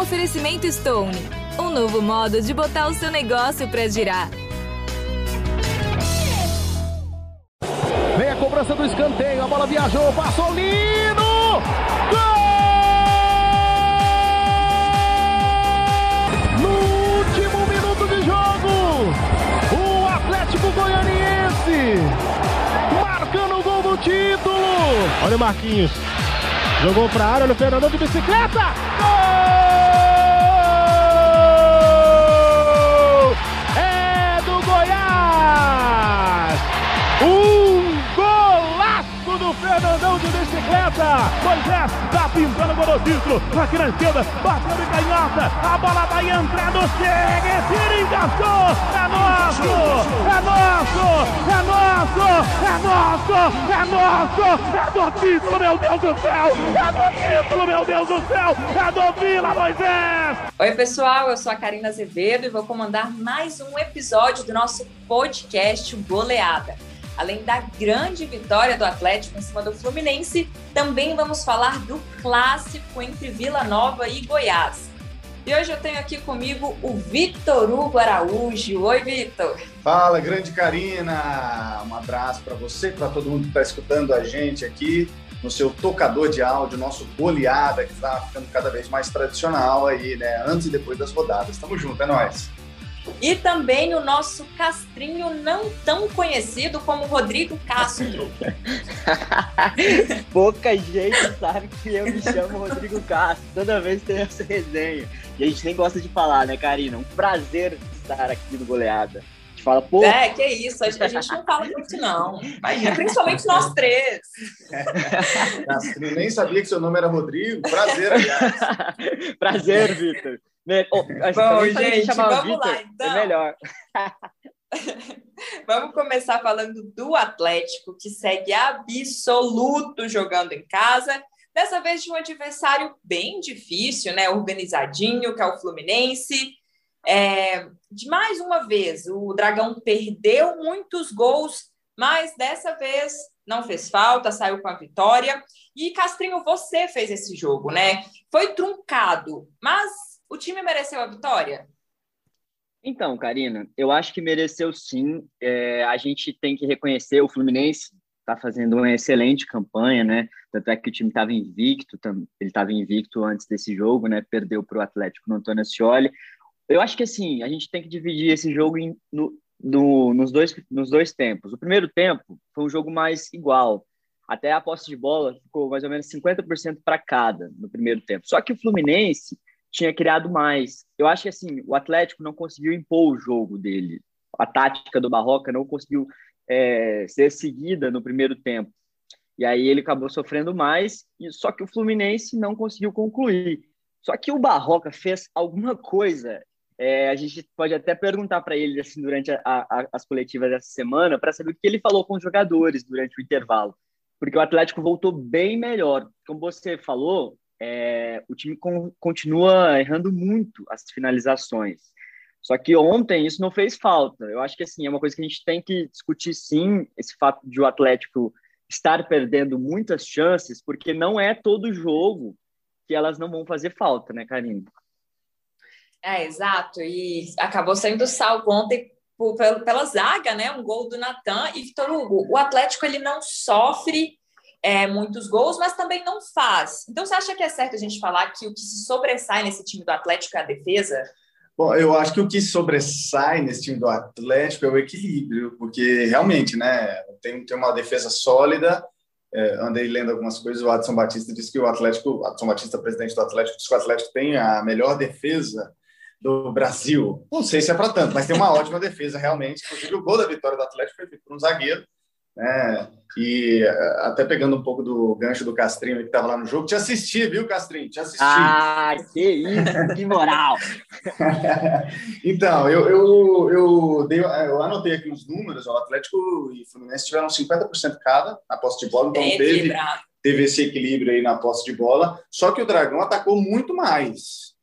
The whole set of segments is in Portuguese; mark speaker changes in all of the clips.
Speaker 1: Oferecimento Stone. Um novo modo de botar o seu negócio para girar.
Speaker 2: Vem a cobrança do escanteio, a bola viajou, passou lindo! Gol! No último minuto de jogo, o Atlético Goianiense marcando o gol do título.
Speaker 3: Olha o Marquinhos. Jogou para a área, olha o Fernandão de bicicleta. Gol! Fernandão de bicicleta! Moisés tá pintando o. Aqui na esquerda, bateu de canhota. A bola vai entrando, chega, tira, encaixou. É nosso! É nosso! É nosso! É nosso! É nosso! É do título, meu Deus do céu! É do título, meu Deus do céu! É do Vila, Moisés!
Speaker 4: Oi, pessoal, eu sou a Karina Azevedo e vou comandar mais um episódio do nosso podcast Goleada. Além da grande vitória do Atlético em cima do Fluminense, também vamos falar do clássico entre Vila Nova e Goiás. E hoje eu tenho aqui comigo o Vitor Hugo Araújo. Oi, Vitor.
Speaker 5: Fala, grande Karina. Um abraço para você, para todo mundo que está escutando a gente aqui no seu tocador de áudio, nosso goleada, que está ficando cada vez mais tradicional aí, né? Antes e depois das rodadas. Tamo junto, é nóis.
Speaker 4: E também o nosso castrinho não tão conhecido como Rodrigo Castro.
Speaker 6: Pouca gente sabe que eu me chamo Rodrigo Castro. Toda vez tem essa resenha. E a gente nem gosta de falar, né, Karina? Um prazer estar aqui no Goleada. A gente fala, pô.
Speaker 4: É, que isso, a gente não fala muito, não. Mas, principalmente nós três.
Speaker 5: Castrinho, nem sabia que seu nome era Rodrigo. Prazer, aliás.
Speaker 6: prazer, Vitor. Oh,
Speaker 4: Bom, gente, vamos Victor, lá, então.
Speaker 6: É melhor.
Speaker 4: vamos começar falando do Atlético, que segue absoluto jogando em casa. Dessa vez de um adversário bem difícil, né? Organizadinho, que é o Fluminense. É, de mais uma vez, o Dragão perdeu muitos gols, mas dessa vez não fez falta, saiu com a vitória. E Castrinho, você fez esse jogo, né? Foi truncado, mas o time mereceu a vitória?
Speaker 6: Então, Karina, eu acho que mereceu sim. É, a gente tem que reconhecer o Fluminense está fazendo uma excelente campanha, né? Tanto é que o time estava invicto, ele estava invicto antes desse jogo, né? Perdeu para o Atlético no Antônio Ascioli. Eu acho que assim a gente tem que dividir esse jogo em, no, no, nos, dois, nos dois tempos. O primeiro tempo foi um jogo mais igual. Até a posse de bola ficou mais ou menos 50% para cada no primeiro tempo. Só que o Fluminense tinha criado mais. Eu acho que assim, o Atlético não conseguiu impor o jogo dele. A tática do Barroca não conseguiu é, ser seguida no primeiro tempo. E aí ele acabou sofrendo mais, só que o Fluminense não conseguiu concluir. Só que o Barroca fez alguma coisa. É, a gente pode até perguntar para ele assim, durante a, a, as coletivas dessa semana para saber o que ele falou com os jogadores durante o intervalo. Porque o Atlético voltou bem melhor. Como você falou, é, o time com, continua errando muito as finalizações. Só que ontem isso não fez falta. Eu acho que assim é uma coisa que a gente tem que discutir sim, esse fato de o Atlético estar perdendo muitas chances, porque não é todo jogo que elas não vão fazer falta, né, Karine?
Speaker 4: É, exato. E acabou saindo salvo ontem por, pela zaga, né? Um gol do Natan e Vitor Hugo. O Atlético ele não sofre é, muitos gols, mas também não faz. Então, você acha que é certo a gente falar que o que se sobressai nesse time do Atlético é a defesa?
Speaker 5: Bom, eu acho que o que sobressai nesse time do Atlético é o equilíbrio, porque realmente, né, tem, tem uma defesa sólida. É, andei lendo algumas coisas. O Adson Batista disse que o Atlético, Adson Batista, presidente do Atlético, disse que o Atlético tem a melhor defesa do Brasil. Não sei se é para tanto, mas tem uma ótima defesa, realmente. Inclusive, o gol da vitória do Atlético foi feito por um zagueiro né? E eh, até pegando um pouco do gancho do Castrinho que estava lá no jogo, te assisti, viu, Castrinho? Te assisti.
Speaker 6: Ah, que isso, que moral!
Speaker 5: então, eu, eu, eu, dei, eu anotei aqui os números, o Atlético e o Fluminense tiveram 50% cada na posse de bola, então teve, teve esse equilíbrio aí na posse de bola, só que o Dragão atacou muito mais.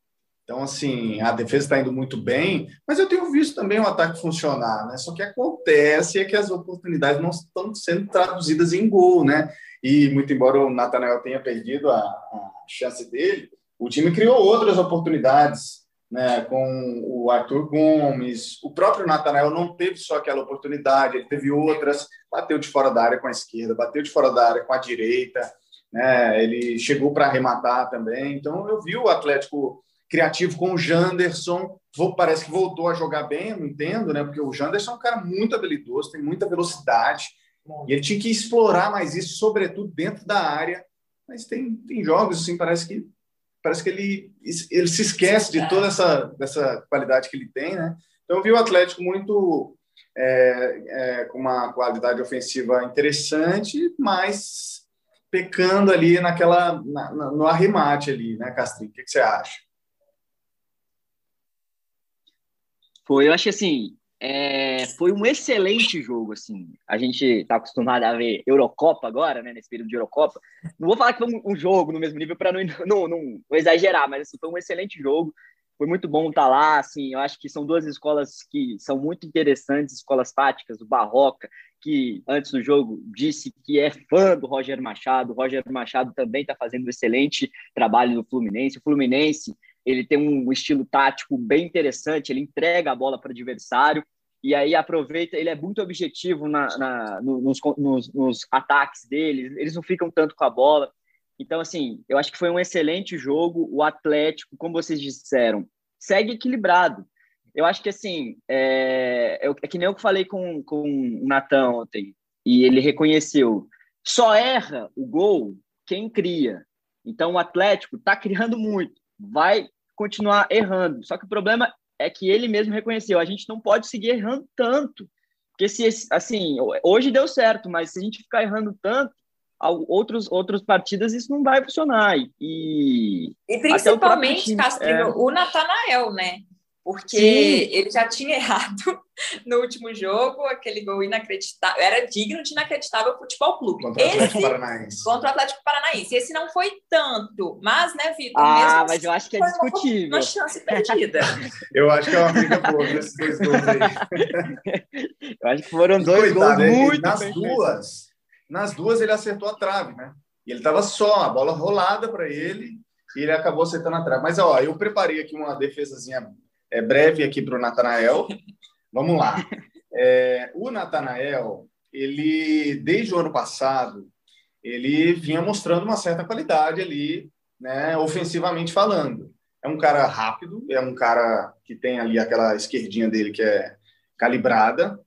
Speaker 5: Então, assim, a defesa está indo muito bem, mas eu tenho visto também o ataque funcionar, né? Só que acontece é que as oportunidades não estão sendo traduzidas em gol, né? E muito embora o Natanael tenha perdido a, a chance dele, o time criou outras oportunidades, né, com o Arthur Gomes, o próprio Natanael não teve só aquela oportunidade, ele teve outras, bateu de fora da área com a esquerda, bateu de fora da área com a direita, né, ele chegou para arrematar também, então eu vi o Atlético criativo com o Janderson, parece que voltou a jogar bem, eu não entendo, né, porque o Janderson é um cara muito habilidoso, tem muita velocidade, e ele tinha que explorar mais isso, sobretudo dentro da área, mas tem, tem jogos, assim, parece que parece que ele, ele se esquece de toda essa, dessa qualidade que ele tem, né? Então, eu vi o Atlético muito é, é, com uma qualidade ofensiva interessante, mas pecando ali naquela na, no arremate ali, né, Castrinho? O que, que você acha?
Speaker 6: Foi, eu que assim, é, foi um excelente jogo, assim. A gente está acostumado a ver Eurocopa agora, né? Nesse período de Eurocopa. Não vou falar que foi um, um jogo no mesmo nível para não, não, não, não, exagerar, mas assim, foi um excelente jogo. Foi muito bom estar tá lá, assim. Eu acho que são duas escolas que são muito interessantes, escolas táticas. O Barroca, que antes do jogo disse que é fã do Roger Machado. O Roger Machado também está fazendo um excelente trabalho no Fluminense. O Fluminense ele tem um estilo tático bem interessante, ele entrega a bola para o adversário e aí aproveita, ele é muito objetivo na, na nos, nos, nos, ataques dele, eles não ficam tanto com a bola. Então, assim, eu acho que foi um excelente jogo. O Atlético, como vocês disseram, segue equilibrado. Eu acho que, assim, é, é, é que nem eu falei com, com o Natan ontem, e ele reconheceu, só erra o gol quem cria. Então, o Atlético está criando muito, vai continuar errando. Só que o problema é que ele mesmo reconheceu, a gente não pode seguir errando tanto. Porque se assim, hoje deu certo, mas se a gente ficar errando tanto, outros outras partidas isso não vai funcionar.
Speaker 4: E, e principalmente, Castilho, é... o Natanael, né? Porque Sim. ele já tinha errado no último jogo, aquele gol inacreditável, era digno de inacreditável futebol clube.
Speaker 5: Contra o Atlético Paranaense.
Speaker 4: Contra o Atlético Paranaense. Esse não foi tanto, mas, né, Vitor?
Speaker 6: Ah, mas eu acho que é discutível.
Speaker 4: Uma, uma chance perdida.
Speaker 5: eu acho que é uma briga boa nesses dois gols aí.
Speaker 6: eu acho que foram dois Coitado, gols muito
Speaker 5: Nas duas, nas duas ele acertou a trave, né? E ele estava só, a bola rolada para ele, e ele acabou acertando a trave. Mas, ó, eu preparei aqui uma defesazinha é, breve aqui para o Natanael. Vamos lá. É, o Natanael, ele, desde o ano passado, ele vinha mostrando uma certa qualidade ali, né, ofensivamente falando. É um cara rápido, é um cara que tem ali aquela esquerdinha dele que é calibrada,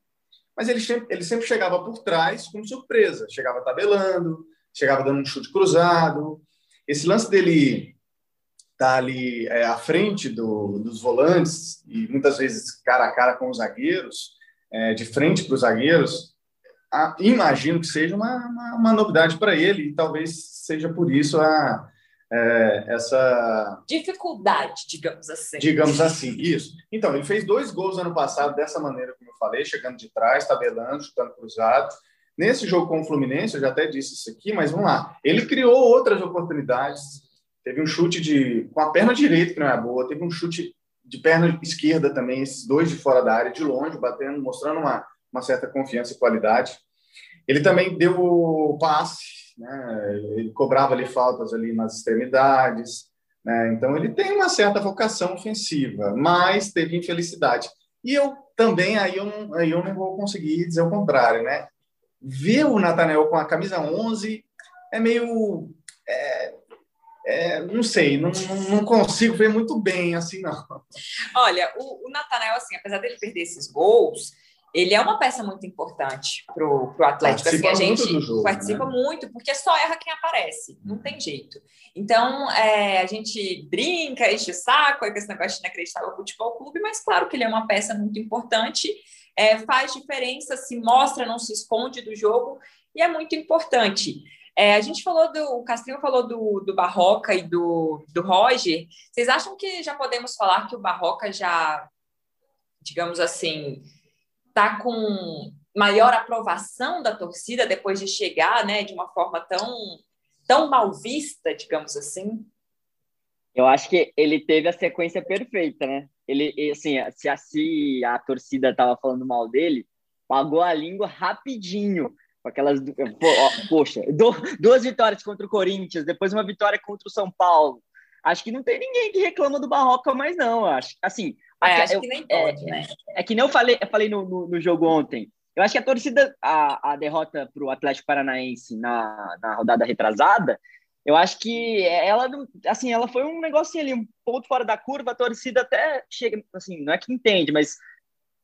Speaker 5: mas ele ele sempre chegava por trás com surpresa, chegava tabelando, chegava dando um chute cruzado. Esse lance dele está ali é, à frente do, dos volantes e muitas vezes cara a cara com os zagueiros, é, de frente para os zagueiros, a, imagino que seja uma, uma, uma novidade para ele e talvez seja por isso a, é, essa
Speaker 4: dificuldade, digamos assim.
Speaker 5: Digamos assim, isso. Então, ele fez dois gols ano passado dessa maneira, como eu falei, chegando de trás, tabelando, chutando cruzado. Nesse jogo com o Fluminense, eu já até disse isso aqui, mas vamos lá. Ele criou outras oportunidades Teve um chute de com a perna direita, que não é boa, teve um chute de perna esquerda também, esses dois de fora da área, de longe, batendo, mostrando uma, uma certa confiança e qualidade. Ele também deu o passe, né? ele cobrava ali faltas ali nas extremidades, né? então ele tem uma certa vocação ofensiva, mas teve infelicidade. E eu também, aí eu não, aí eu não vou conseguir dizer o contrário, né? Ver o Natanel com a camisa 11 é meio... É, é, não sei, não, não, consigo ver muito bem assim, não.
Speaker 4: Olha, o, o Natanael, assim, apesar dele perder esses gols, ele é uma peça muito importante para o Atlético. Participa assim, a gente jogo, participa né? muito, porque só erra quem aparece, não tem jeito. Então, é, a gente brinca, enche o saco aí com esse negócio de inacreditável futebol clube, mas claro que ele é uma peça muito importante, é, faz diferença, se mostra, não se esconde do jogo, e é muito importante. É, a gente falou do. O Castrinho falou do, do Barroca e do, do Roger. Vocês acham que já podemos falar que o Barroca já, digamos assim, está com maior aprovação da torcida depois de chegar, né, de uma forma tão, tão mal vista, digamos assim?
Speaker 6: Eu acho que ele teve a sequência perfeita, né? Ele, assim, se a, se a torcida estava falando mal dele, pagou a língua rapidinho aquelas. Poxa, duas vitórias contra o Corinthians, depois uma vitória contra o São Paulo. acho que não tem ninguém que reclama do Barroca mais, não. Acho, assim,
Speaker 4: é, acho eu, que nem pode,
Speaker 6: é,
Speaker 4: né?
Speaker 6: É, que nem eu falei, eu falei no, no, no jogo ontem. Eu acho que a torcida, a, a derrota para o Atlético Paranaense na, na rodada retrasada, eu acho que ela, assim, ela foi um negocinho ali, um ponto fora da curva. A torcida até chega, assim, não é que entende, mas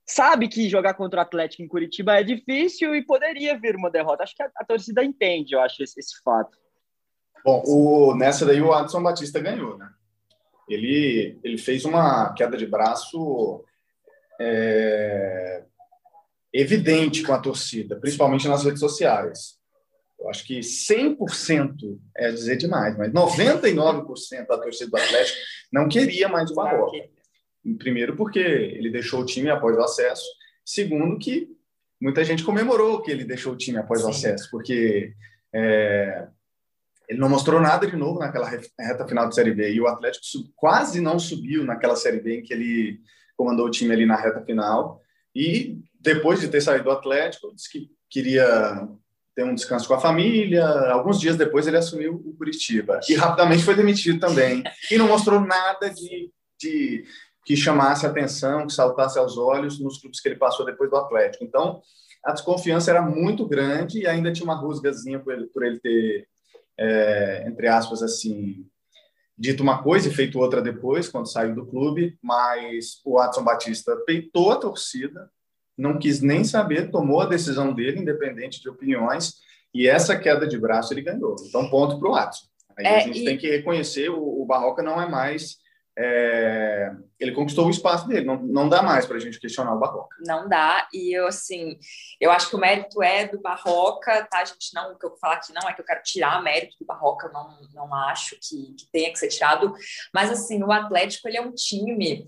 Speaker 6: sabe que jogar contra o Atlético em Curitiba é difícil e poderia vir uma derrota. Acho que a, a torcida entende, eu acho, esse, esse fato.
Speaker 5: Bom, o, nessa daí o Adson Batista ganhou, né? Ele, ele fez uma queda de braço é, evidente com a torcida, principalmente nas redes sociais. Eu acho que 100% é dizer demais, mas 99% da torcida do Atlético não queria mais o Barroca. Primeiro, porque ele deixou o time após o acesso. Segundo, que muita gente comemorou que ele deixou o time após Sim. o acesso, porque é, ele não mostrou nada de novo naquela reta final de Série B. E o Atlético quase não subiu naquela Série B em que ele comandou o time ali na reta final. E depois de ter saído do Atlético, disse que queria ter um descanso com a família. Alguns dias depois ele assumiu o Curitiba. E rapidamente foi demitido também. E não mostrou nada de, de que chamasse atenção, que saltasse aos olhos nos clubes que ele passou depois do Atlético. Então, a desconfiança era muito grande e ainda tinha uma rusgazinha por ele, por ele ter é, entre aspas, assim, dito uma coisa e feito outra depois, quando saiu do clube, mas o Adson Batista peitou a torcida, não quis nem saber, tomou a decisão dele, independente de opiniões, e essa queda de braço ele ganhou. Então, ponto para o Adson. Aí é, a gente e... tem que reconhecer, o, o Barroca não é mais é, ele conquistou o espaço dele, não, não dá mais para a gente questionar o Barroca.
Speaker 4: Não dá, e eu, assim, eu acho que o mérito é do Barroca, tá? A gente não, o que eu vou falar aqui não é que eu quero tirar mérito do Barroca, não, não acho que, que tenha que ser tirado, mas, assim, o Atlético, ele é um time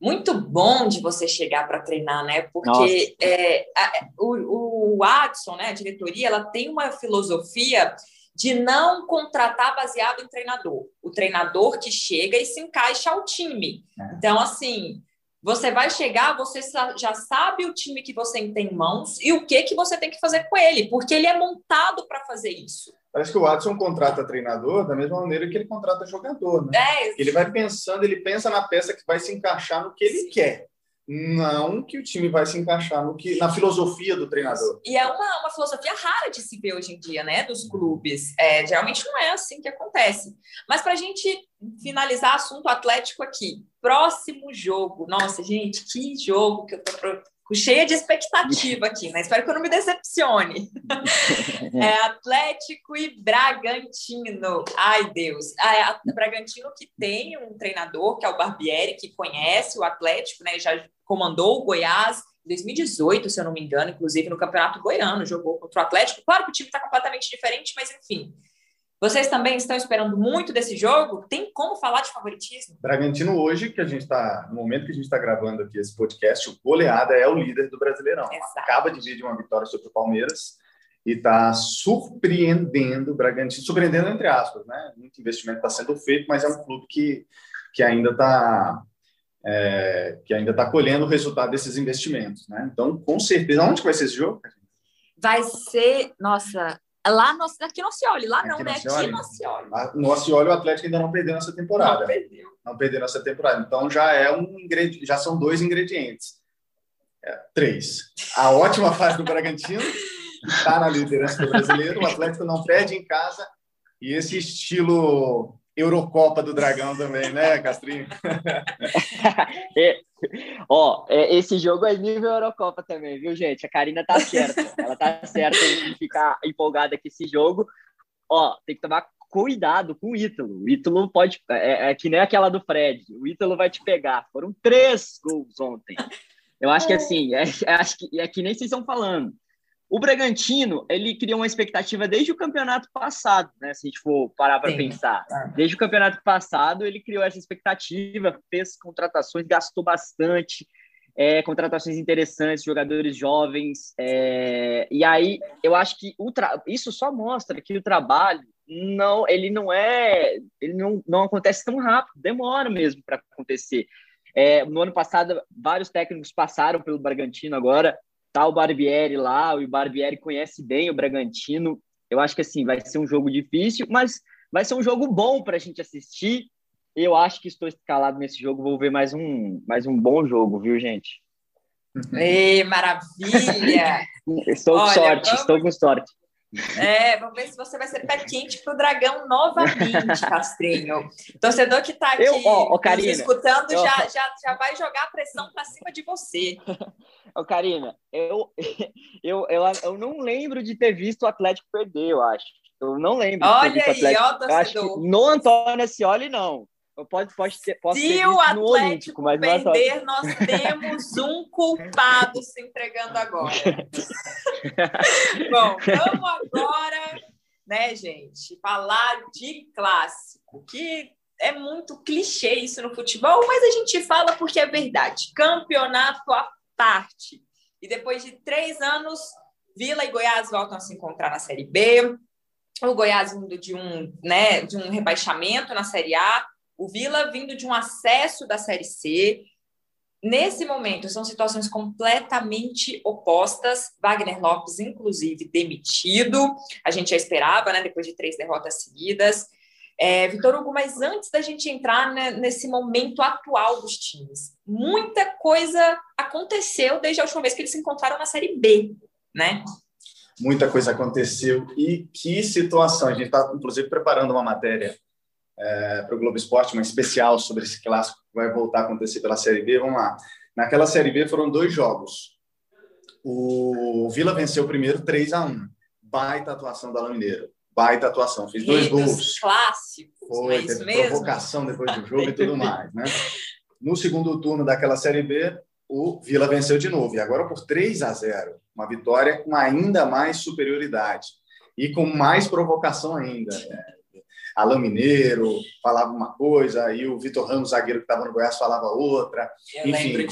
Speaker 4: muito bom de você chegar para treinar, né? Porque é, a, o, o Adson, né, a diretoria, ela tem uma filosofia de não contratar baseado em treinador. O treinador que chega e se encaixa ao time. É. Então, assim, você vai chegar, você já sabe o time que você tem em mãos e o que que você tem que fazer com ele, porque ele é montado para fazer isso.
Speaker 5: Parece que o Watson contrata treinador da mesma maneira que ele contrata jogador, né? É, ele vai pensando, ele pensa na peça que vai se encaixar no que ele quer não que o time vai se encaixar no que na filosofia do treinador.
Speaker 4: E é uma, uma filosofia rara de se ver hoje em dia, né, dos clubes. É, geralmente não é assim que acontece. Mas para a gente finalizar assunto atlético aqui, próximo jogo. Nossa, gente, que jogo que eu tô cheia de expectativa aqui, né? Espero que eu não me decepcione. É Atlético e Bragantino. Ai, Deus. Ah, é Bragantino que tem um treinador, que é o Barbieri, que conhece o Atlético, né? Já comandou o Goiás em 2018, se eu não me engano, inclusive no Campeonato Goiano, jogou contra o Atlético. Claro que o time está completamente diferente, mas enfim. Vocês também estão esperando muito desse jogo? Tem como falar de favoritismo?
Speaker 5: Bragantino hoje, que a gente está, no momento que a gente está gravando aqui esse podcast, o goleada é o líder do Brasileirão. Exato. Acaba de vir de uma vitória sobre o Palmeiras e está surpreendendo o Bragantino, surpreendendo entre aspas, né? Muito investimento está sendo feito, mas é um clube que, que ainda está é, que ainda está colhendo o resultado desses investimentos, né? Então, com certeza, onde vai ser esse jogo?
Speaker 4: Vai ser, nossa, lá no, aqui no Cioli, lá aqui não, né? Aqui no Cioli.
Speaker 5: No Cioli, o Atlético ainda não perdeu nessa temporada.
Speaker 4: Não perdeu.
Speaker 5: Não perdeu nessa temporada. Então já é um ingrediente, já são dois ingredientes. É, três. A ótima fase do Bragantino está na liderança do brasileiro. O Atlético não perde em casa e esse estilo Eurocopa do Dragão também, né, Castrinho?
Speaker 6: é, ó, é, esse jogo é nível Eurocopa também, viu, gente? A Karina tá certa. Ela tá certa em ficar empolgada com esse jogo. Ó, tem que tomar cuidado com o Ítalo. O Ítalo pode. É, é que nem aquela do Fred. O Ítalo vai te pegar. Foram três gols ontem. Eu acho que assim, é, acho que é que nem vocês estão falando. O Bragantino, ele criou uma expectativa desde o campeonato passado, né? Se a gente for parar para pensar. Ah. Desde o campeonato passado, ele criou essa expectativa, fez contratações, gastou bastante, é, contratações interessantes, jogadores jovens. É, e aí, eu acho que o isso só mostra que o trabalho não, ele não é, ele não, não acontece tão rápido, demora mesmo para acontecer. É, no ano passado, vários técnicos passaram pelo Bragantino agora, tá o Barbieri lá, o Barbieri conhece bem o Bragantino. Eu acho que assim vai ser um jogo difícil, mas vai ser um jogo bom para a gente assistir. eu acho que estou escalado nesse jogo. Vou ver mais um, mais um bom jogo, viu, gente?
Speaker 4: Ei, maravilha!
Speaker 6: estou com sorte, vamos... estou com sorte.
Speaker 4: É, vamos ver se você vai ser pé quente para o Dragão novamente, Castrinho. Torcedor que está aqui eu, ó, ó, Karina, escutando eu, já, já, já vai jogar a pressão para cima de você.
Speaker 6: Ô, Karina, eu, eu, eu, eu não lembro de ter visto o Atlético perder, eu acho. Eu não lembro.
Speaker 4: Olha aí, ó, torcedor.
Speaker 6: no Antônio Ascioli, não. Pode, pode ter, pode
Speaker 4: Se o Atlético Olímpico, mas perder, nós temos um culpado se entregando agora. Bom, vamos agora, né, gente, falar de clássico, que é muito clichê isso no futebol, mas a gente fala porque é verdade. Campeonato à parte. E depois de três anos, Vila e Goiás voltam a se encontrar na Série B. O Goiás vindo de um, né, de um rebaixamento na Série A o Vila vindo de um acesso da Série C. Nesse momento, são situações completamente opostas. Wagner Lopes, inclusive, demitido. A gente já esperava, né? Depois de três derrotas seguidas. É, Vitor Hugo, mas antes da gente entrar né, nesse momento atual dos times, muita coisa aconteceu desde a última vez que eles se encontraram na Série B, né?
Speaker 5: Muita coisa aconteceu e que situação. A gente está, inclusive, preparando uma matéria é, para o Globo Esporte, uma especial sobre esse clássico que vai voltar a acontecer pela Série B. Vamos lá. Naquela Série B foram dois jogos. O Vila venceu o primeiro 3 a 1 Baita atuação da Mineiro. Baita atuação. Fez dois gols.
Speaker 4: Clássicos,
Speaker 5: Foi,
Speaker 4: é teve
Speaker 5: mesmo? provocação depois do jogo e tudo mais. Né? No segundo turno daquela Série B, o Vila venceu de novo. E agora por 3 a 0 Uma vitória com ainda mais superioridade. E com mais provocação ainda. Né? Alain Mineiro falava uma coisa, e o Vitor Ramos, zagueiro que estava no Goiás, falava outra.
Speaker 4: Eu Enfim,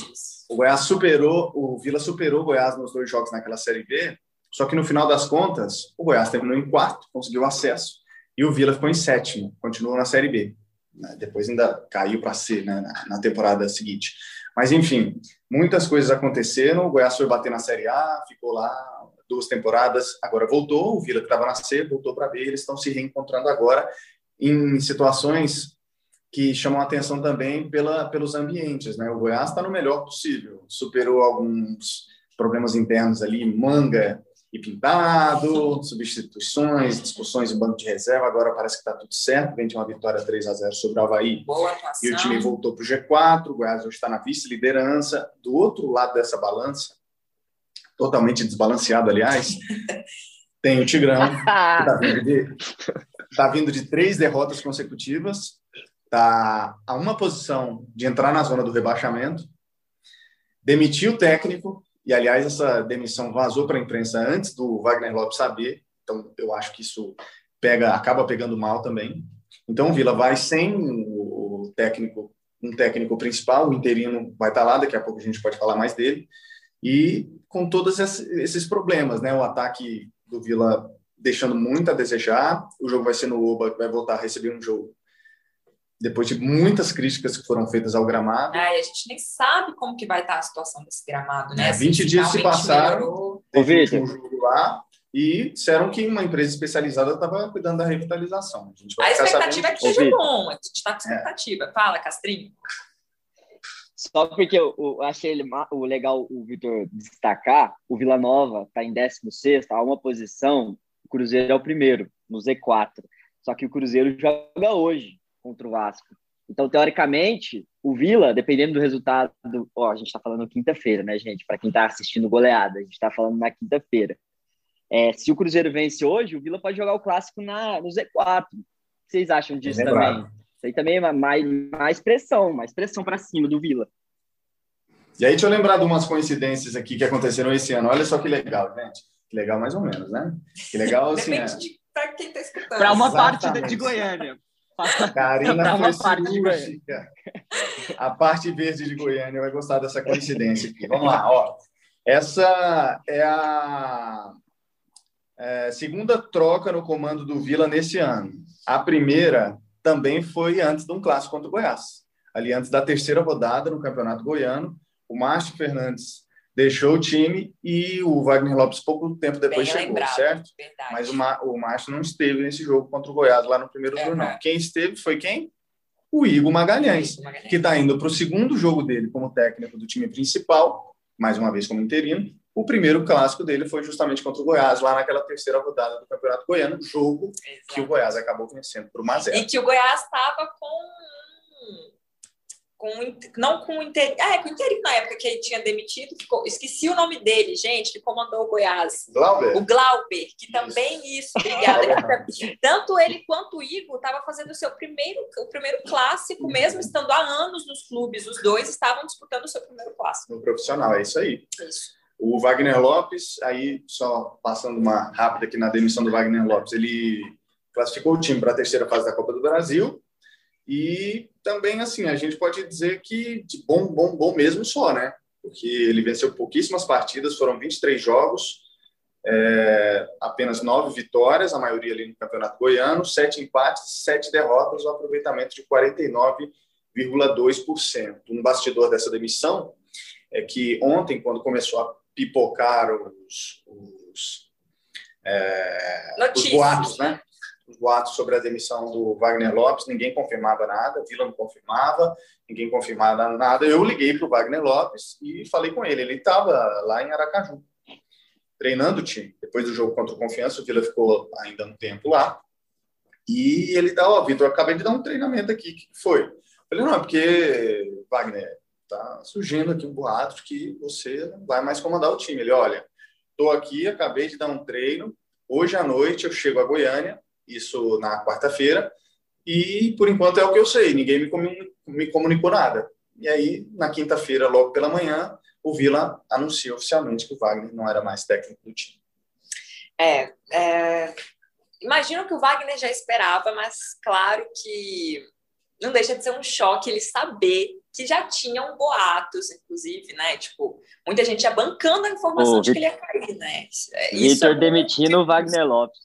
Speaker 5: o Goiás superou, o Vila superou o Goiás nos dois jogos naquela Série B, só que no final das contas, o Goiás terminou em quarto, conseguiu acesso, e o Vila ficou em sétimo, continuou na Série B. Né? Depois ainda caiu para C né, na temporada seguinte. Mas, enfim, muitas coisas aconteceram. O Goiás foi bater na Série A, ficou lá duas temporadas, agora voltou. O Vila que estava na C voltou para B. Eles estão se reencontrando agora em situações que chamam a atenção também pela, pelos ambientes. Né? O Goiás está no melhor possível, superou alguns problemas internos ali, manga e pintado, substituições, discussões em banco de reserva, agora parece que está tudo certo, vem de uma vitória 3 a 0 sobre o Havaí, e o time voltou para o G4, o Goiás hoje está na vice-liderança, do outro lado dessa balança, totalmente desbalanceado, aliás, tem o Tigrão, que está vindo de está vindo de três derrotas consecutivas, está a uma posição de entrar na zona do rebaixamento, demitiu o técnico, e aliás, essa demissão vazou para a imprensa antes do Wagner Lopes saber, então eu acho que isso pega, acaba pegando mal também. Então o Vila vai sem o técnico, um técnico principal, o interino vai estar tá lá, daqui a pouco a gente pode falar mais dele, e com todos esses problemas, né? O ataque do Vila deixando muito a desejar. O jogo vai ser no Oba, que vai voltar a receber um jogo depois de muitas críticas que foram feitas ao gramado.
Speaker 4: É, a gente nem sabe como que vai estar a situação desse gramado, né?
Speaker 5: É, 20 assim, dias se passaram, teve um jogo lá, e disseram que uma empresa especializada estava cuidando da revitalização.
Speaker 4: A, a expectativa é que seja bom, a gente está com é. expectativa. É. Fala, Castrinho.
Speaker 6: Só porque eu, eu achei ele, o legal o Vitor destacar, o Vila Nova está em 16 a uma posição Cruzeiro é o primeiro, no Z4. Só que o Cruzeiro joga hoje contra o Vasco. Então, teoricamente, o Vila, dependendo do resultado, ó, a gente está falando quinta-feira, né, gente? Para quem está assistindo goleada, a gente está falando na quinta-feira. É, se o Cruzeiro vence hoje, o Vila pode jogar o clássico na, no Z4. O que vocês acham disso é também? Isso aí também é mais, mais pressão, mais pressão para cima do Vila.
Speaker 5: E aí, deixa eu lembrar de umas coincidências aqui que aconteceram esse ano. Olha só que legal, gente. Que legal, mais ou menos, né? Que legal, assim.
Speaker 4: Depende é... de para quem está escutando.
Speaker 6: Para uma Exatamente. parte de Goiânia.
Speaker 5: Karina foi cirúrgica. A parte verde de Goiânia vai gostar dessa coincidência aqui. Vamos lá, ó. Essa é a é, segunda troca no comando do Vila nesse ano. A primeira também foi antes de um clássico contra o Goiás. Ali antes da terceira rodada no Campeonato Goiano, o Márcio Fernandes deixou o time e o Wagner Lopes pouco tempo depois Bem chegou, lembrado, certo?
Speaker 4: Verdade.
Speaker 5: Mas o, Ma o Márcio não esteve nesse jogo contra o Goiás lá no primeiro uhum. turno. Quem esteve foi quem? o Igor Magalhães, que está indo para o segundo jogo dele como técnico do time principal, mais uma vez como interino. O primeiro clássico dele foi justamente contra o Goiás, lá naquela terceira rodada do Campeonato Goiano, jogo Exato. que o Goiás acabou vencendo por 1 a 0
Speaker 4: E que o Goiás estava com com, não com o Inter, ah, é, com o Interino na época que ele tinha demitido, ficou, esqueci o nome dele, gente, que comandou o Goiás.
Speaker 5: Glauber.
Speaker 4: O Glauber, que também isso, obrigada. Tanto ele quanto o Igor estavam fazendo o seu primeiro, o primeiro clássico, mesmo estando há anos nos clubes, os dois estavam disputando o seu primeiro clássico.
Speaker 5: No profissional, é isso aí.
Speaker 4: Isso.
Speaker 5: O Wagner Lopes, aí só passando uma rápida aqui na demissão do Wagner Lopes, ele classificou o time para a terceira fase da Copa do Brasil, e também, assim, a gente pode dizer que de bom, bom, bom mesmo só, né? Porque ele venceu pouquíssimas partidas, foram 23 jogos, é, apenas nove vitórias, a maioria ali no Campeonato Goiano, sete empates, sete derrotas, um aproveitamento de 49,2%. Um bastidor dessa demissão é que ontem, quando começou a pipocar os, os, é, os boatos, né? Os boatos sobre a demissão do Wagner Lopes, ninguém confirmava nada, Vila não confirmava, ninguém confirmava nada. Eu liguei para o Wagner Lopes e falei com ele. Ele estava lá em Aracaju, treinando o time. Depois do jogo contra o Confiança, o Vila ficou ainda um tempo lá. E ele dá, ó, oh, Vitor, acabei de dar um treinamento aqui, o que foi? Eu falei, não, é porque, Wagner, tá surgindo aqui um boato de que você vai mais comandar o time. Ele, olha, estou aqui, acabei de dar um treino, hoje à noite eu chego a Goiânia, isso na quarta-feira, e por enquanto é o que eu sei, ninguém me, me comunicou nada. E aí, na quinta-feira, logo pela manhã, o Vila anunciou oficialmente que o Wagner não era mais técnico do time.
Speaker 4: É, é, imagino que o Wagner já esperava, mas claro que não deixa de ser um choque ele saber que já tinham boatos, inclusive, né? Tipo, muita gente já bancando a informação Ô, de que ele ia cair, né?
Speaker 6: É, Vitor é demitindo o Wagner Lopes.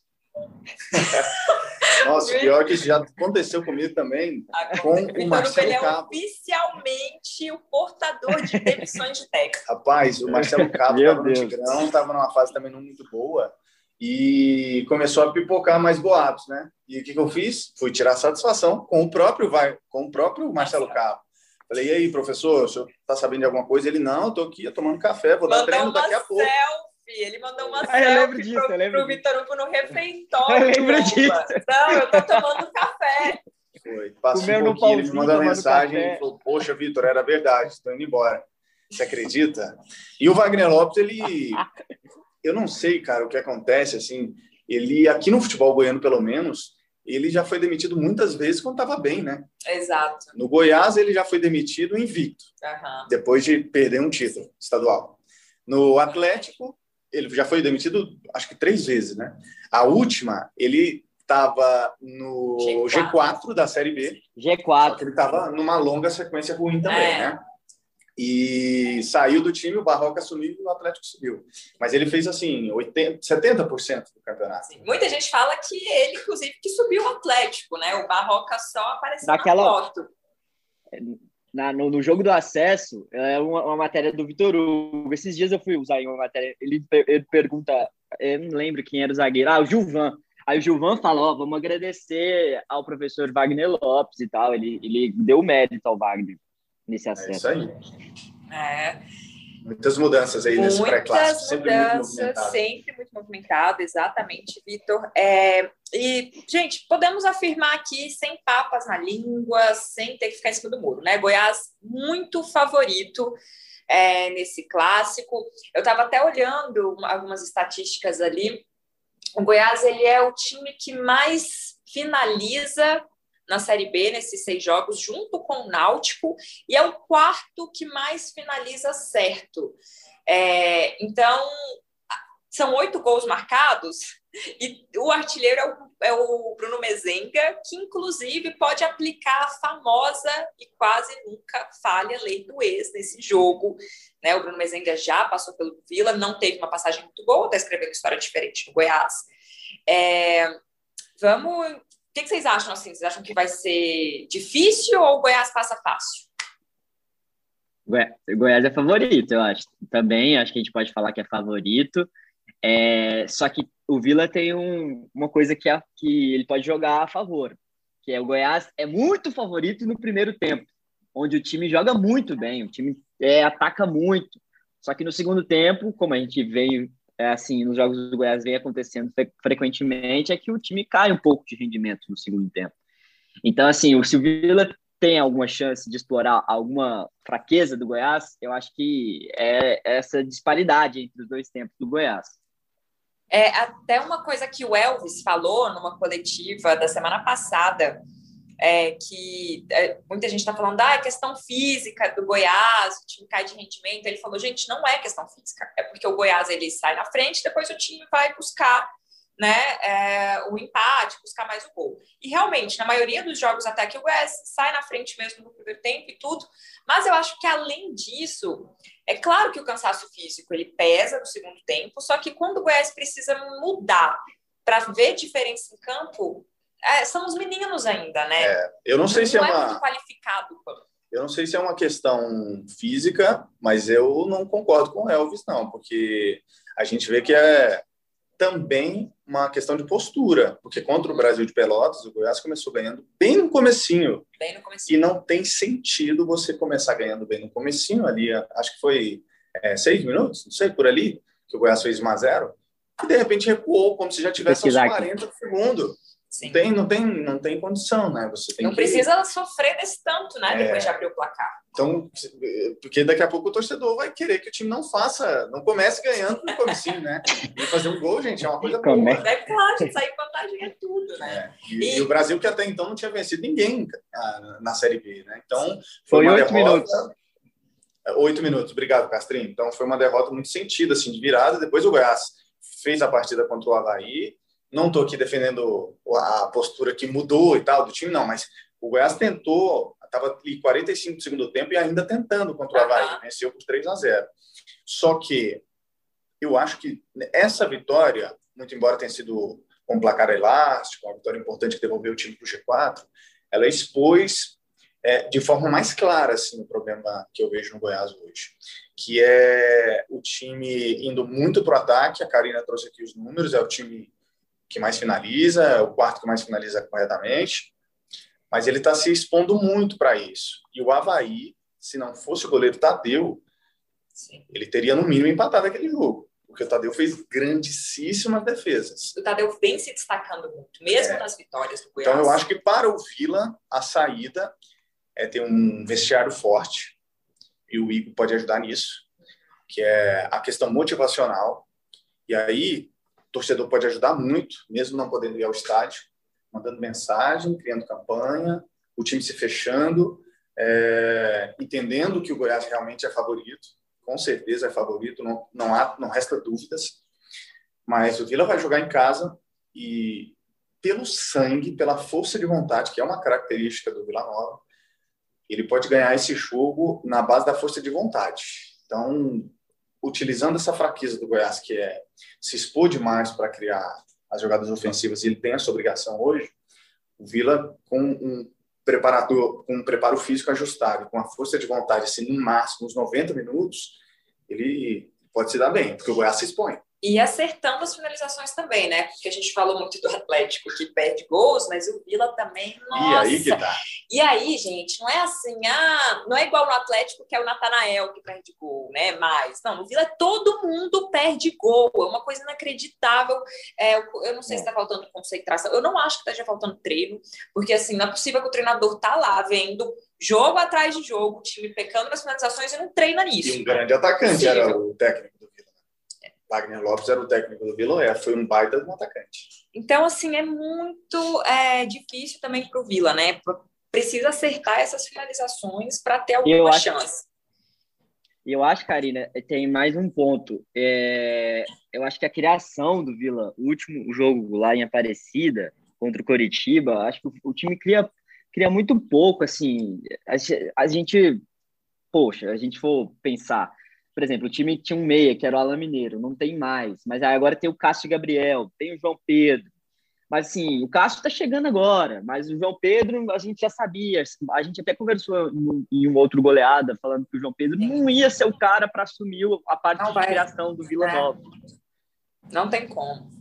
Speaker 5: Nossa, pior que já aconteceu comigo também com o Marcelo
Speaker 4: é
Speaker 5: Cabo.
Speaker 4: oficialmente o portador de demissões de técnico.
Speaker 5: Rapaz, o Marcelo Cabo estava no Tigrão, estava numa fase também não muito boa e começou a pipocar mais boatos, né? E o que, que eu fiz? Fui tirar satisfação com o próprio com o próprio Marcelo Cabo. Falei, e aí, professor, o senhor está sabendo de alguma coisa? Ele, não, estou aqui tomando café, vou dar treino daqui a pouco.
Speaker 4: Ele mandou uma ah, selfie disso, pro, pro Vitor Hugo no refeitório. Eu
Speaker 6: lembro disso.
Speaker 4: Não, eu tô tomando café.
Speaker 5: Foi. Passou Comeu um pouquinho, ele me mandou uma mensagem e falou, poxa, Vitor, era verdade, estou indo embora. Você acredita? E o Wagner Lopes, ele... Eu não sei, cara, o que acontece, assim... Ele, aqui no futebol goiano, pelo menos, ele já foi demitido muitas vezes quando estava bem, né?
Speaker 4: Exato.
Speaker 5: No Goiás, ele já foi demitido invicto,
Speaker 4: uhum.
Speaker 5: depois de perder um título estadual. No Atlético, ele já foi demitido, acho que três vezes, né? A última, ele estava no G4. G4. da Série B.
Speaker 6: G4.
Speaker 5: Ele estava numa longa sequência ruim também, é. né? E saiu do time, o Barroca assumiu e o Atlético subiu. Mas ele fez assim, 80, 70% do campeonato. Sim.
Speaker 4: Muita gente fala que ele, inclusive, que subiu o Atlético, né? O Barroca só apareceu
Speaker 6: Naquela...
Speaker 4: na foto
Speaker 6: na, no, no, jogo do acesso, é uma, uma, matéria do Vitor Hugo. Esses dias eu fui usar em uma matéria, ele, ele pergunta, eu não lembro quem era o zagueiro, ah, o Gilvan. Aí o Gilvan falou, ó, vamos agradecer ao professor Wagner Lopes e tal, ele, ele deu mérito ao Wagner nesse acesso.
Speaker 5: É isso
Speaker 4: aí. É.
Speaker 5: Muitas mudanças aí nesse pré-clássico.
Speaker 4: Sempre mudanças, muito sempre muito movimentado, exatamente, Vitor. É, e, gente, podemos afirmar aqui, sem papas na língua, sem ter que ficar em cima do muro, né? Goiás muito favorito é, nesse clássico. Eu estava até olhando algumas estatísticas ali. O Goiás ele é o time que mais finaliza na Série B, nesses seis jogos, junto com o Náutico, e é o quarto que mais finaliza certo. É, então, são oito gols marcados, e o artilheiro é o, é o, Bruno Mezenga, que inclusive pode aplicar a famosa e quase nunca falha lei do ex nesse jogo. Né? O Bruno Mezenga já passou pelo Vila, não teve uma passagem muito boa, está escrevendo história diferente no Goiás. É, vamos que, que, vocês acham assim? Vocês acham que vai ser difícil ou o Goiás passa fácil?
Speaker 6: O Goiás é favorito, eu acho. Também acho que a gente pode falar que é favorito. É, só que o Vila tem um, uma coisa que, é, que ele pode jogar a favor. que é o Goiás é muito favorito no primeiro tempo, onde o time joga muito bem, o time é, ataca muito. Só que no segundo tempo, como a gente veio é, assim nos jogos do Goiás vem acontecendo fre frequentemente, é que o time cai um pouco de rendimento no segundo tempo. Então, assim, o Silvila tem alguma chance de explorar alguma fraqueza do Goiás, eu acho que é essa disparidade entre os dois tempos do Goiás.
Speaker 4: É até uma coisa que o Elvis falou numa coletiva da semana passada, é, que é, muita gente está falando, ah, é questão física do Goiás, o time cai de rendimento. Ele falou, gente, não é questão física, é porque o Goiás ele sai na frente, depois o time vai buscar né, é, o empate, buscar mais o gol. E realmente, na maioria dos jogos, até que o Goiás sai na frente mesmo no primeiro tempo e tudo, mas eu acho que além disso, é claro que o cansaço físico ele pesa no segundo tempo, só que quando o Goiás precisa mudar para ver diferença em campo, é, são os meninos ainda, né?
Speaker 5: É, eu não sei não se é,
Speaker 4: é
Speaker 5: uma.
Speaker 4: Muito qualificado.
Speaker 5: Eu não sei se é uma questão física, mas eu não concordo com o Elvis, não, porque a gente vê que é também uma questão de postura, porque contra o Brasil de Pelotas, o Goiás começou ganhando bem no comecinho.
Speaker 4: Bem no comecinho.
Speaker 5: E não tem sentido você começar ganhando bem no comecinho ali, acho que foi é, seis minutos, não sei, por ali, que o Goiás fez 1 a 0 e de repente recuou, como se já tivesse uns 40 segundos. Sim. Tem, não, tem, não tem condição, né? Você tem
Speaker 4: não
Speaker 5: que...
Speaker 4: precisa sofrer desse tanto, né? É... Depois de abrir o placar.
Speaker 5: Então, porque daqui a pouco o torcedor vai querer que o time não faça, não comece ganhando no comecinho, né? E fazer um gol, gente, é uma coisa boa.
Speaker 4: É claro, sair vantagem é tudo, né?
Speaker 5: É. E, e... e, o Brasil, que até então não tinha vencido ninguém ah, na Série B, né? Então,
Speaker 6: foi, foi oito minutos.
Speaker 5: Oito minutos, obrigado, Castrinho. Então, foi uma derrota muito sentida, assim, de virada. Depois o Goiás fez a partida contra o Havaí, não estou aqui defendendo a postura que mudou e tal do time, não, mas o Goiás tentou, estava ali 45 do segundo tempo e ainda tentando contra o Havaí, venceu por 3 a 0. Só que eu acho que essa vitória, muito embora tenha sido um placar elástico, uma vitória importante que devolveu o time para o G4, ela expôs é, de forma mais clara assim, o problema que eu vejo no Goiás hoje, que é o time indo muito para o ataque, a Karina trouxe aqui os números, é o time que mais finaliza, o quarto que mais finaliza corretamente, mas ele está se expondo muito para isso. E o Havaí, se não fosse o goleiro Tadeu, Sim. ele teria no mínimo empatado aquele jogo, porque o Tadeu fez grandíssimas defesas.
Speaker 4: O Tadeu vem se destacando muito, mesmo é. nas vitórias do Goiás.
Speaker 5: Então eu acho que para o Vila, a saída é ter um vestiário forte, e o Igor pode ajudar nisso, que é a questão motivacional. E aí, o torcedor pode ajudar muito, mesmo não podendo ir ao estádio, mandando mensagem, criando campanha, o time se fechando, é, entendendo que o Goiás realmente é favorito, com certeza é favorito, não, não, há, não resta dúvidas, mas o Vila vai jogar em casa e pelo sangue, pela força de vontade, que é uma característica do Vila Nova, ele pode ganhar esse jogo na base da força de vontade. Então, utilizando essa fraqueza do Goiás, que é se expor demais para criar as jogadas ofensivas, e ele tem essa obrigação hoje, o Vila, com um preparador, com um preparo físico ajustado, com a força de vontade, assim, no máximo, uns 90 minutos, ele pode se dar bem, porque o Goiás se expõe
Speaker 4: e acertando as finalizações também, né? Porque a gente falou muito do Atlético que perde gols, mas o Vila também, nossa.
Speaker 5: E aí que tá.
Speaker 4: E aí, gente, não é assim, ah, não é igual no Atlético que é o Natanael que perde gol, né? Mas, não, no Vila todo mundo perde gol, é uma coisa inacreditável. É, eu não sei se está faltando concentração, eu não acho que esteja faltando treino, porque assim, não é possível que o treinador tá lá vendo jogo atrás de jogo, o time pecando nas finalizações e não treina nisso.
Speaker 5: E um grande atacante era o técnico Wagner Lopes era o técnico do Vila, foi um baita de um atacante.
Speaker 4: Então, assim, é muito é, difícil também para o Vila, né? Precisa acertar essas finalizações para ter alguma eu chance.
Speaker 6: E eu acho, Karina, tem mais um ponto. É, eu acho que a criação do Vila, o último jogo lá em Aparecida, contra o Coritiba, acho que o, time cria, cria muito pouco, assim. A, a gente, poxa, a gente for pensar, por exemplo, o time tinha um meia, que era o Alain Mineiro, não tem mais. Mas agora tem o Cássio Gabriel, tem o João Pedro. Mas, assim, o Cássio está chegando agora, mas o João Pedro a gente já sabia. A gente até conversou em um outro goleada, falando que o João Pedro não ia ser o cara para assumir a parte não de criação do Vila é. Nova.
Speaker 4: Não tem como.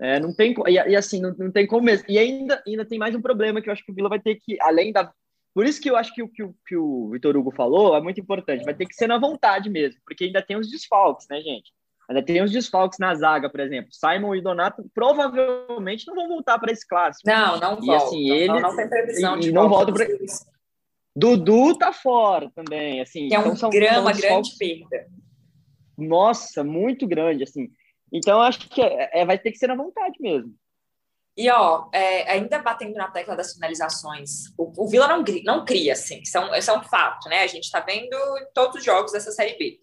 Speaker 6: É, não tem, e, e assim, não, não, tem como mesmo. E ainda, ainda tem mais um problema que eu acho que o Vila vai ter que, além da. Por isso que eu acho que o que, o, que o Vitor Hugo falou é muito importante. Vai ter que ser na vontade mesmo, porque ainda tem os desfalques, né, gente? Ainda tem os desfalques na zaga, por exemplo. Simon e Donato provavelmente não vão voltar para esse clássico.
Speaker 4: Não, não
Speaker 6: e, assim, eles,
Speaker 4: não, não tem previsão
Speaker 6: e,
Speaker 4: de
Speaker 6: e não volta para Dudu tá fora também, assim.
Speaker 4: Que é um
Speaker 6: então são,
Speaker 4: grama,
Speaker 6: são
Speaker 4: grande perda.
Speaker 6: Nossa, muito grande, assim. Então, acho que é, é, vai ter que ser na vontade mesmo.
Speaker 4: E, ó, é, ainda batendo na tecla das finalizações, o, o Vila não, não cria, assim, isso é, um, isso é um fato, né? A gente está vendo todos os jogos dessa Série B.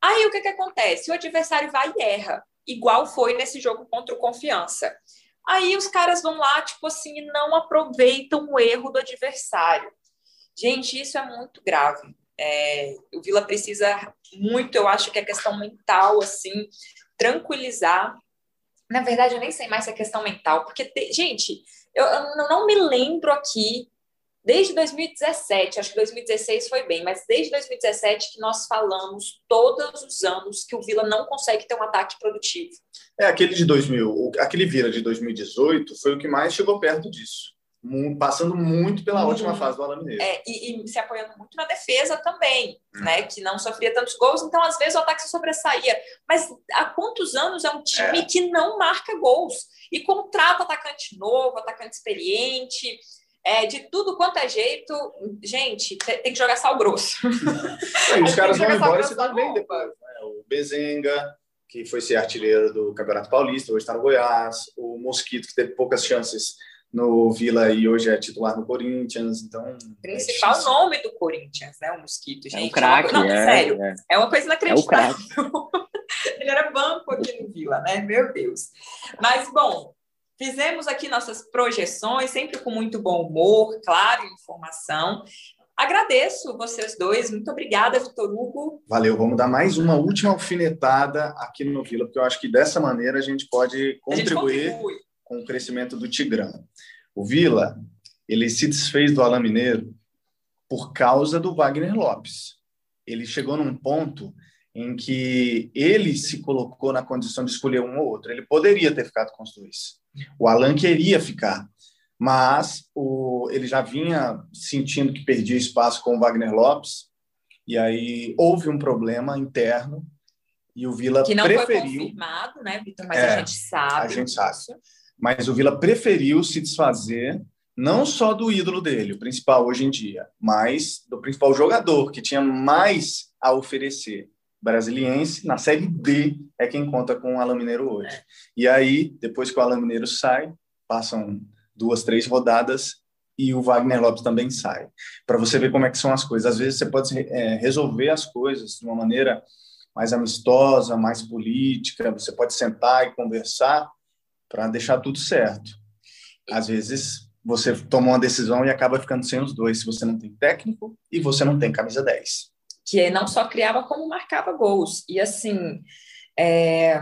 Speaker 4: Aí, o que, que acontece? O adversário vai e erra, igual foi nesse jogo contra o Confiança. Aí, os caras vão lá, tipo assim, não aproveitam o erro do adversário. Gente, isso é muito grave. É, o Vila precisa muito, eu acho que é questão mental, assim, tranquilizar. Na verdade, eu nem sei mais se é questão mental, porque, gente, eu, eu não me lembro aqui, desde 2017, acho que 2016 foi bem, mas desde 2017 que nós falamos todos os anos que o Vila não consegue ter um ataque produtivo.
Speaker 5: É, aquele de 2000, aquele Vila de 2018 foi o que mais chegou perto disso passando muito pela uhum. última fase do Alain Mineiro.
Speaker 4: É, e, e, se apoiando muito na defesa também, uhum. né? Que não sofria tantos gols, então às vezes o ataque se sobressaía. Mas há quantos anos é um time é. que não marca gols e contrata atacante novo, atacante experiente, é, de tudo quanto é jeito, gente, tem que jogar sal grosso.
Speaker 5: É, os caras vão embora e se dão bem depois. Né? O Bezenga, que foi ser artilheiro do Campeonato Paulista, hoje está no Goiás. O Mosquito, que teve poucas chances no Vila e hoje é titular no Corinthians, então...
Speaker 4: Principal é nome do Corinthians, né? O Mosquito, gente. É
Speaker 6: um craque,
Speaker 4: Não,
Speaker 6: é,
Speaker 4: sério,
Speaker 6: é.
Speaker 4: é. uma coisa inacreditável. É Ele era banco aqui no Vila, né? Meu Deus. Mas, bom, fizemos aqui nossas projeções, sempre com muito bom humor, claro, informação. Agradeço vocês dois, muito obrigada, Vitor Hugo.
Speaker 5: Valeu, vamos dar mais uma última alfinetada aqui no Vila, porque eu acho que dessa maneira a gente pode contribuir... Gente contribui com o crescimento do Tigrão. O Vila, ele se desfez do Alain Mineiro por causa do Wagner Lopes. Ele chegou num ponto em que ele se colocou na condição de escolher um ou outro. Ele poderia ter ficado com os dois. O Alan queria ficar, mas o, ele já vinha sentindo que perdia espaço com o Wagner Lopes, e aí houve um problema interno, e o Vila
Speaker 4: que não
Speaker 5: preferiu...
Speaker 4: foi confirmado, né, Vitor? Mas é, a gente sabe.
Speaker 5: A gente sabe mas o Vila preferiu se desfazer não só do ídolo dele, o principal hoje em dia, mas do principal jogador que tinha mais a oferecer. Brasiliense, na Série D, é quem conta com o Alan Mineiro hoje. E aí, depois que o Alan Mineiro sai, passam duas, três rodadas e o Wagner Lopes também sai. Para você ver como é que são as coisas. Às vezes você pode é, resolver as coisas de uma maneira mais amistosa, mais política, você pode sentar e conversar, para deixar tudo certo. Às vezes você toma uma decisão e acaba ficando sem os dois, se você não tem técnico e você não tem camisa 10.
Speaker 4: Que não só criava, como marcava gols. E assim, é,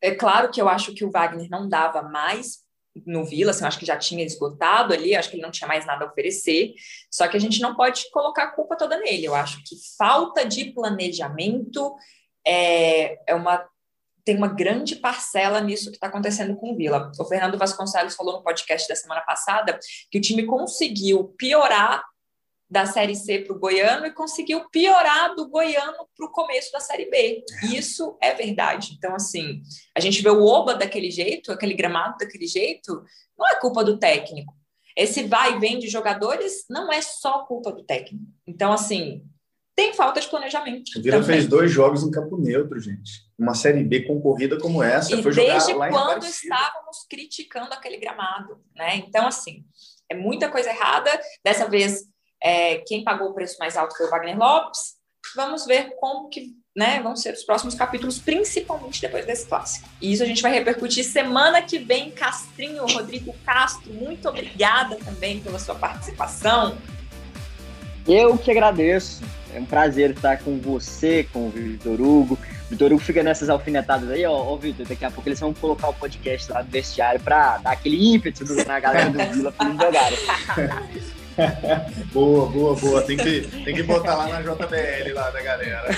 Speaker 4: é claro que eu acho que o Wagner não dava mais no Vila, assim, eu acho que já tinha esgotado ali, acho que ele não tinha mais nada a oferecer, só que a gente não pode colocar a culpa toda nele. Eu acho que falta de planejamento é, é uma tem uma grande parcela nisso que está acontecendo com o Vila. O Fernando Vasconcelos falou no podcast da semana passada que o time conseguiu piorar da Série C para o Goiano e conseguiu piorar do Goiano para o começo da Série B. Isso é verdade. Então, assim, a gente vê o Oba daquele jeito, aquele gramado daquele jeito, não é culpa do técnico. Esse vai e vem de jogadores não é só culpa do técnico. Então, assim, tem falta de planejamento.
Speaker 5: O Vila fez dois jogos em campo neutro, gente. Uma Série B concorrida como essa.
Speaker 4: E
Speaker 5: foi
Speaker 4: desde
Speaker 5: jogar lá
Speaker 4: quando estávamos criticando aquele gramado, né? Então, assim, é muita coisa errada. Dessa vez, é, quem pagou o preço mais alto foi o Wagner Lopes. Vamos ver como que né, vão ser os próximos capítulos, principalmente depois desse clássico. E isso a gente vai repercutir semana que vem. Castrinho, Rodrigo Castro, muito obrigada também pela sua participação.
Speaker 6: Eu que agradeço. É um prazer estar com você, com o Vitor Hugo. Vitor Hugo fica nessas alfinetadas aí, ó, ó Vitor, daqui a pouco eles vão colocar o podcast lá no vestiário para dar aquele ímpeto na galera do Vila para eles jogarem.
Speaker 5: boa, boa, boa. Tem que, tem que botar lá na JBL lá da galera.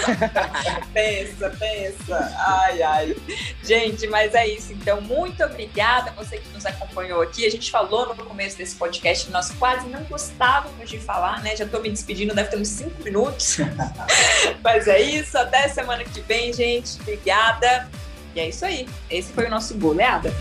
Speaker 4: pensa, pensa. Ai, ai. Gente, mas é isso. Então, muito obrigada a você que nos acompanhou aqui. A gente falou no começo desse podcast que nós quase não gostávamos de falar, né? Já estou me despedindo, deve ter uns cinco minutos. mas é isso. Até semana que vem, gente. Obrigada. E é isso aí. Esse foi o nosso Goleada.